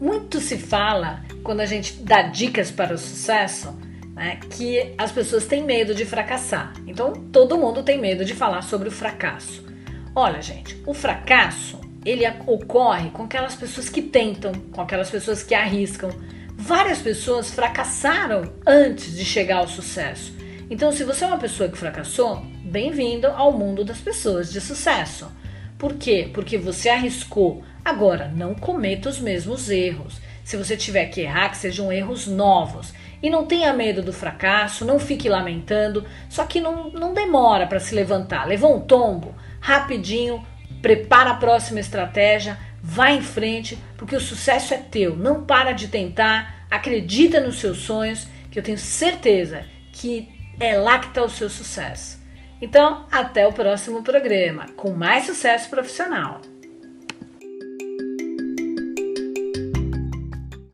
muito se fala quando a gente dá dicas para o sucesso, né, que as pessoas têm medo de fracassar. Então, todo mundo tem medo de falar sobre o fracasso. Olha, gente, o fracasso ele ocorre com aquelas pessoas que tentam, com aquelas pessoas que arriscam. Várias pessoas fracassaram antes de chegar ao sucesso. Então, se você é uma pessoa que fracassou, bem-vindo ao mundo das pessoas de sucesso. Por quê? Porque você arriscou. Agora, não cometa os mesmos erros. Se você tiver que errar, que sejam erros novos. E não tenha medo do fracasso, não fique lamentando, só que não, não demora para se levantar. Levou um tombo, rapidinho, prepara a próxima estratégia, vai em frente, porque o sucesso é teu. Não para de tentar, acredita nos seus sonhos, que eu tenho certeza que é lá que está o seu sucesso. Então, até o próximo programa com mais sucesso profissional.